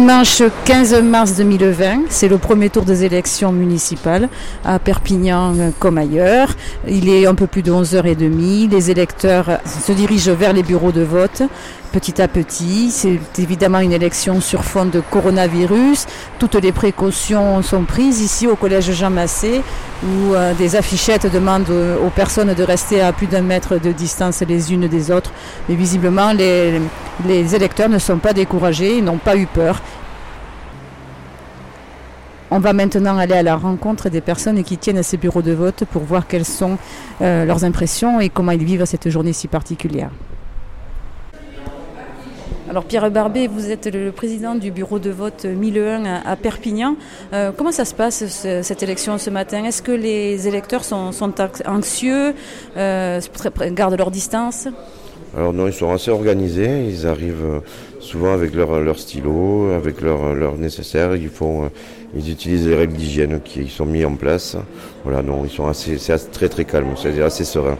Dimanche 15 mars 2020, c'est le premier tour des élections municipales à Perpignan comme ailleurs. Il est un peu plus de 11h30. Les électeurs se dirigent vers les bureaux de vote petit à petit. C'est évidemment une élection sur fond de coronavirus. Toutes les précautions sont prises ici au collège Jean Massé où euh, des affichettes demandent aux personnes de rester à plus d'un mètre de distance les unes des autres. Mais visiblement, les, les électeurs ne sont pas découragés, ils n'ont pas eu peur. On va maintenant aller à la rencontre des personnes qui tiennent à ces bureaux de vote pour voir quelles sont euh, leurs impressions et comment ils vivent cette journée si particulière. Alors Pierre Barbet, vous êtes le président du bureau de vote 1001 à Perpignan. Euh, comment ça se passe cette élection ce matin? Est-ce que les électeurs sont, anxieux, euh, gardent leur distance? Alors non, ils sont assez organisés, ils arrivent euh, souvent avec leur, leur stylo, avec leur, leur nécessaire, ils font, ils utilisent les règles d'hygiène qui sont mises en place. Voilà, non, ils sont assez, c'est très très calme, c'est assez serein.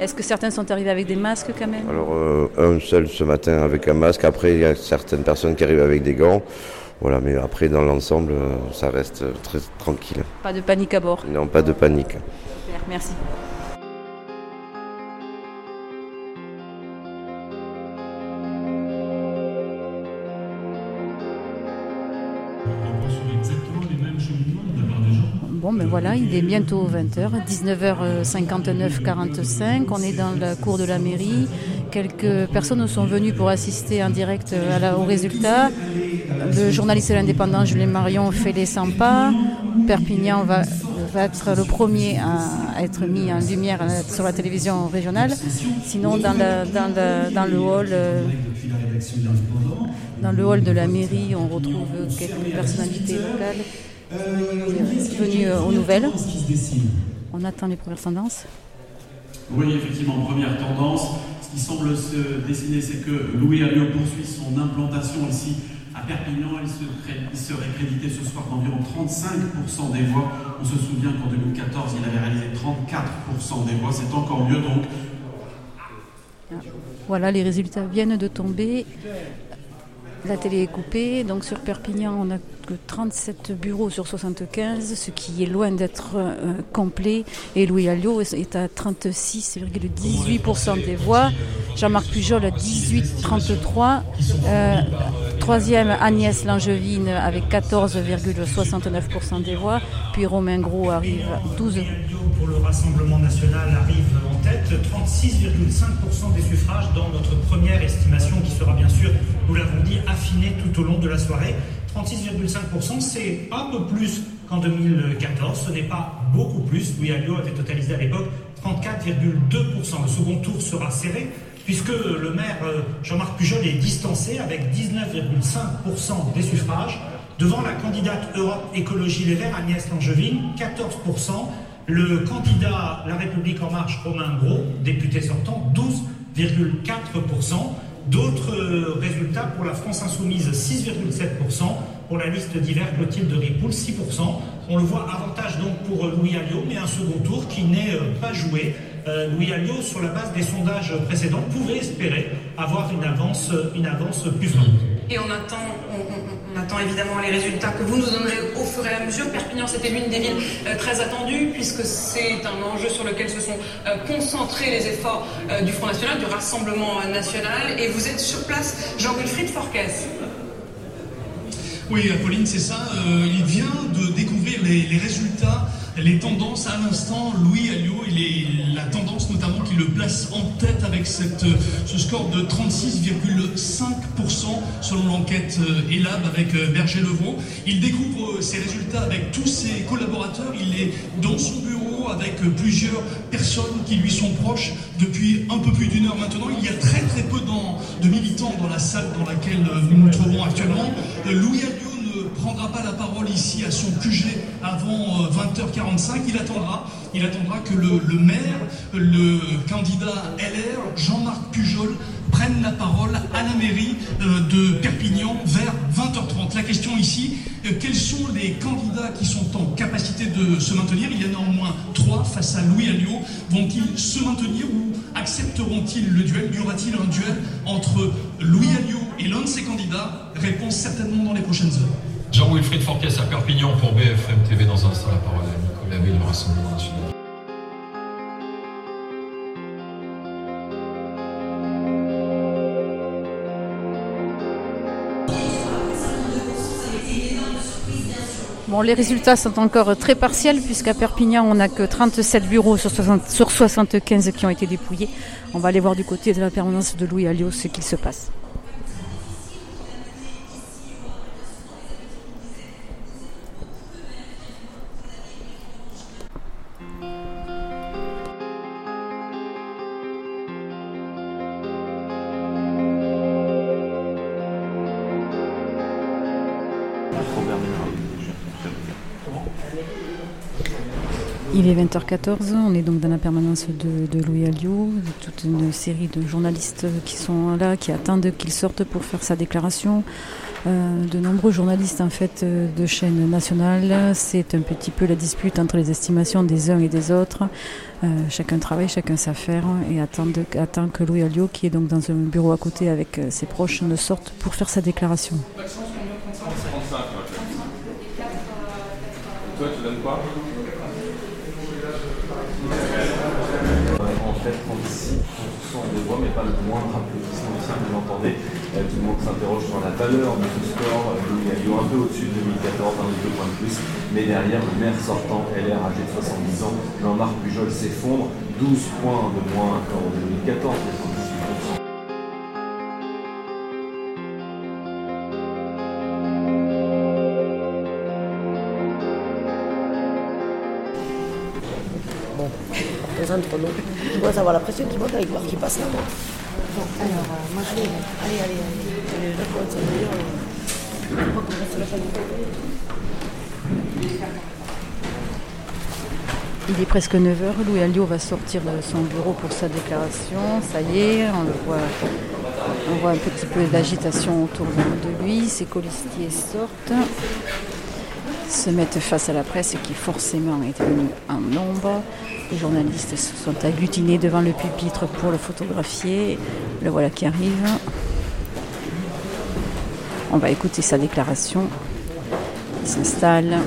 Est-ce que certains sont arrivés avec des masques quand même? Alors euh, un seul ce matin avec un masque. Après il y a certaines personnes qui arrivent avec des gants. Voilà, mais après dans l'ensemble euh, ça reste très tranquille. Pas de panique à bord? Non, pas de panique. Super, merci. Mais ben voilà, il est bientôt 20h, 19h59, 45. On est dans la cour de la mairie. Quelques personnes sont venues pour assister en direct au résultat. Le journaliste indépendant Julien Marion fait les 100 pas. Perpignan va, être le premier à être mis en lumière sur la télévision régionale. Sinon, dans. Dans le hall de la mairie, on retrouve quelques personnalités locales venu euh, aux nouvelles. On attend les premières tendances. Oui, effectivement, première tendance. Ce qui semble se dessiner, c'est que Louis Alliot poursuit son implantation ici à Perpignan. Il, se, serait crédité ce soir d'environ 35% des voix. On se souvient qu'en 2014, il avait réalisé 34% des voix. C'est encore mieux donc. Voilà, les résultats viennent de tomber. La télé est coupée, donc sur Perpignan, on n'a que 37 bureaux sur 75, ce qui est loin d'être euh, complet. Et Louis Alliot est à 36,18% des voix. Jean-Marc Pujol à 18,33%. Euh, troisième, Agnès Langevine avec 14,69% des voix. Puis Romain Gros arrive à 12%. Pour le Rassemblement national arrive 36,5% des suffrages dans notre première estimation qui sera bien sûr, nous l'avons dit, affinée tout au long de la soirée. 36,5%, c'est un peu plus qu'en 2014, ce n'est pas beaucoup plus. Louis Alliot avait totalisé à l'époque 34,2%. Le second tour sera serré puisque le maire euh, Jean-Marc Pujol est distancé avec 19,5% des suffrages devant la candidate Europe Écologie Les Verts Agnès Langevin, 14%. Le candidat La République En Marche, Romain Gros, député sortant, 12,4%. D'autres euh, résultats pour la France Insoumise, 6,7%. Pour la liste d'hiver, Clotilde Ripoul, 6%. On le voit avantage donc pour euh, Louis Alliot, mais un second tour qui n'est pas joué. Louis Alliot, sur la base des sondages précédents, pouvait espérer avoir une avance, une avance plus forte. Et on attend, on attend évidemment les résultats que vous nous donnerez au fur et à mesure. Perpignan, c'était l'une des villes euh, très attendues, puisque c'est un enjeu sur lequel se sont euh, concentrés les efforts euh, du Front National, du Rassemblement National. Et vous êtes sur place, Jean-Wilfried Forquès. Oui, Apolline, c'est ça. il vient de découvrir les résultats les tendances à l'instant, Louis Alliot, il est la tendance notamment qui le place en tête avec ce score de 36,5% selon l'enquête euh, ELAB avec euh, Berger Levron. Il découvre euh, ses résultats avec tous ses collaborateurs. Il est dans son bureau avec plusieurs personnes qui lui sont proches depuis un peu plus d'une heure maintenant. Il y a très très peu de militants dans la salle dans laquelle nous nous trouvons actuellement. Louis Alliot prendra pas la parole ici à son QG avant 20h45. Euh, il attendra, il attendra que le, maire, le candidat LR, Jean-Marc Pujol, prenne la parole à la mairie euh, de Perpignan vers 20h30. La question ici, euh, quels sont les candidats qui sont en capacité de se maintenir? Il y en a au moins trois face à Louis Alliot. Vont-ils se maintenir ou accepteront-ils le duel? Y aura-t-il un duel entre Louis Alliot et l'un de ses candidats? Réponse certainement dans les prochaines heures. Jean-Wilfried Forquès à Perpignan pour BFM TV dans un instant la parole à Nicolas Bay, le Rassemblement national. Bon, les résultats sont encore très partiels puisqu'à Perpignan, on n'a que 37 bureaux sur, 60, sur 75 qui ont été dépouillés. On va aller voir du côté de la permanence de Louis Alliot ce qu'il se passe. Il est 20h14, on est donc dans la permanence de, Louis Alliot, toute une série de journalistes qui sont là, qui attendent qu'il sorte pour faire sa déclaration. Euh, de nombreux journalistes en fait de chaînes nationales, c'est un petit peu la dispute entre les estimations des uns et des autres. Euh, chacun travaille, chacun sa faire et attend, que Louis Alliot, qui est donc dans un bureau à côté avec ses proches, sorte pour faire sa déclaration. Toi, tu donnes quoi En fait, 36% de voix, mais pas le moindre applaudissement aussi, vous l'entendez. Euh, tout le monde s'interroge sur la valeur de ce score. Louis Alliot un peu au-dessus de 2014, un ou deux points de plus. Mais derrière, le maire sortant, LR âgé de 70 ans, Jean-Marc Pujol s'effondre. 12 points de moins qu'en 2014, nom. Je dois avoir la pression qui monte avec voir qui passe là. Moi. Bon, alors, euh, moi je vais. Allez, allez, allez. je dois ça d'ailleurs. Je crois qu'on reste la famille. Il est presque 9h, Louis Alliot va sortir de son bureau pour sa déclaration. Ça y est, on le voit, on voit un petit peu d'agitation autour de lui. Ses colistiers sortent, se mettent face à la presse qui forcément est venue en nombre. Les journalistes se sont agglutinés devant le pupitre pour le photographier. Le voilà qui arrive. On va écouter sa déclaration. Il s'installe.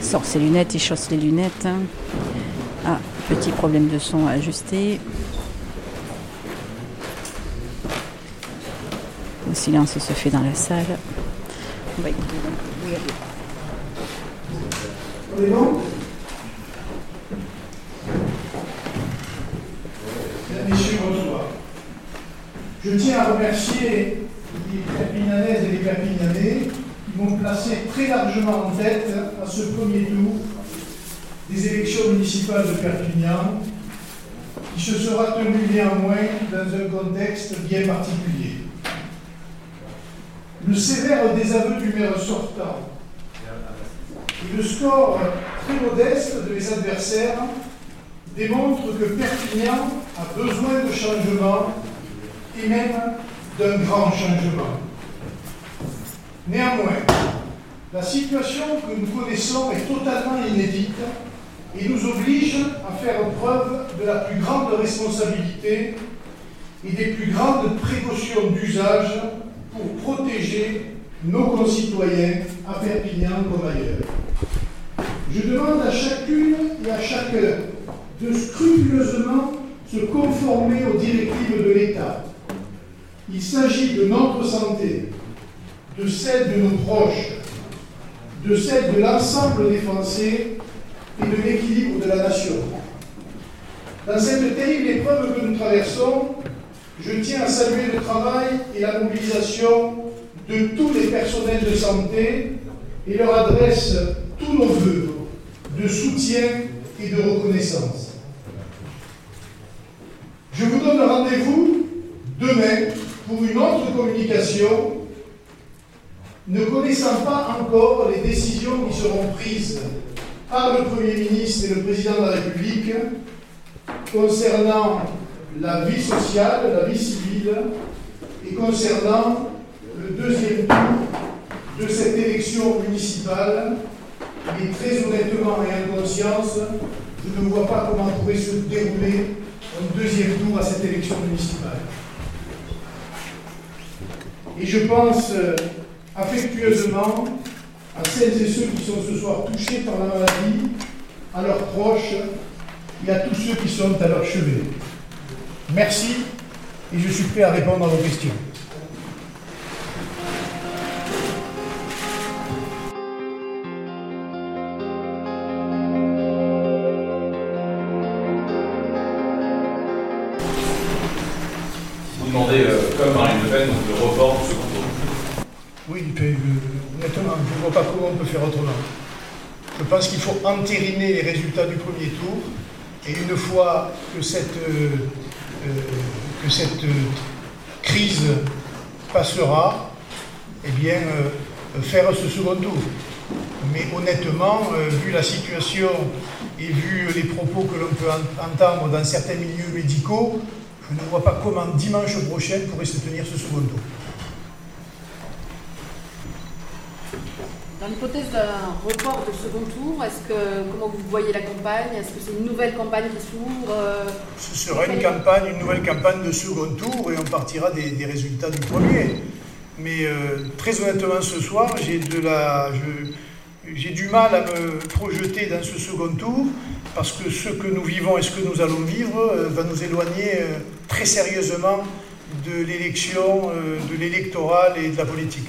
Sort ses lunettes, il chausse les lunettes. Ah, petit problème de son à ajuster. Le silence se fait dans la salle. On va écouter. On est bon Messieurs, bonsoir. Je tiens à remercier les Perpignanaises et les Perpignanais qui m'ont placé très largement en tête à ce premier tour des élections municipales de Perpignan, qui se sera tenu néanmoins dans un contexte bien particulier. Le sévère désaveu du maire sortant le score très modeste de mes adversaires démontre que Perpignan a besoin de changement et même d'un grand changement. Néanmoins, la situation que nous connaissons est totalement inédite et nous oblige à faire preuve de la plus grande responsabilité et des plus grandes précautions d'usage pour protéger nos concitoyens à Perpignan comme ailleurs. Je demande à chacune et à chacun de scrupuleusement se conformer aux directives de l'État. Il s'agit de notre santé, de celle de nos proches, de celle de l'ensemble des Français et de l'équilibre de la nation. Dans cette terrible épreuve que nous traversons, je tiens à saluer le travail et la mobilisation de tous les personnels de santé et leur adresse tous nos voeux de soutien et de reconnaissance. Je vous donne rendez-vous demain pour une autre communication, ne connaissant pas encore les décisions qui seront prises par le Premier ministre et le Président de la République concernant la vie sociale, la vie civile et concernant le deuxième tour de cette élection municipale. Et très honnêtement et en conscience, je ne vois pas comment pourrait se dérouler un deuxième tour à cette élection municipale. Et je pense euh, affectueusement à celles et ceux qui sont ce soir touchés par la maladie, à leurs proches et à tous ceux qui sont à leur chevet. Merci et je suis prêt à répondre à vos questions. Oui, euh, honnêtement, je ne vois pas comment on peut faire autrement. Je pense qu'il faut entériner les résultats du premier tour et une fois que cette, euh, euh, que cette crise passera, eh bien, faire ce second tour. Mais honnêtement, vu la situation et vu les propos que l'on peut en- entendre dans certains milieux médicaux, je ne vois pas comment dimanche prochain pourrait se tenir ce second tour. Dans l'hypothèse d'un report de second tour, est-ce que comment vous voyez la campagne? Est-ce que c'est une nouvelle campagne qui s'ouvre euh, Ce sera une campagne, une nouvelle campagne de second tour et on partira des, des résultats du premier. Mais euh, très honnêtement, ce soir, j'ai de la, je- j'ai du mal à me projeter dans ce second tour parce que ce que nous vivons et ce que nous allons vivre euh, va nous éloigner euh, très sérieusement de l'élection, euh, de l'électoral et de la politique.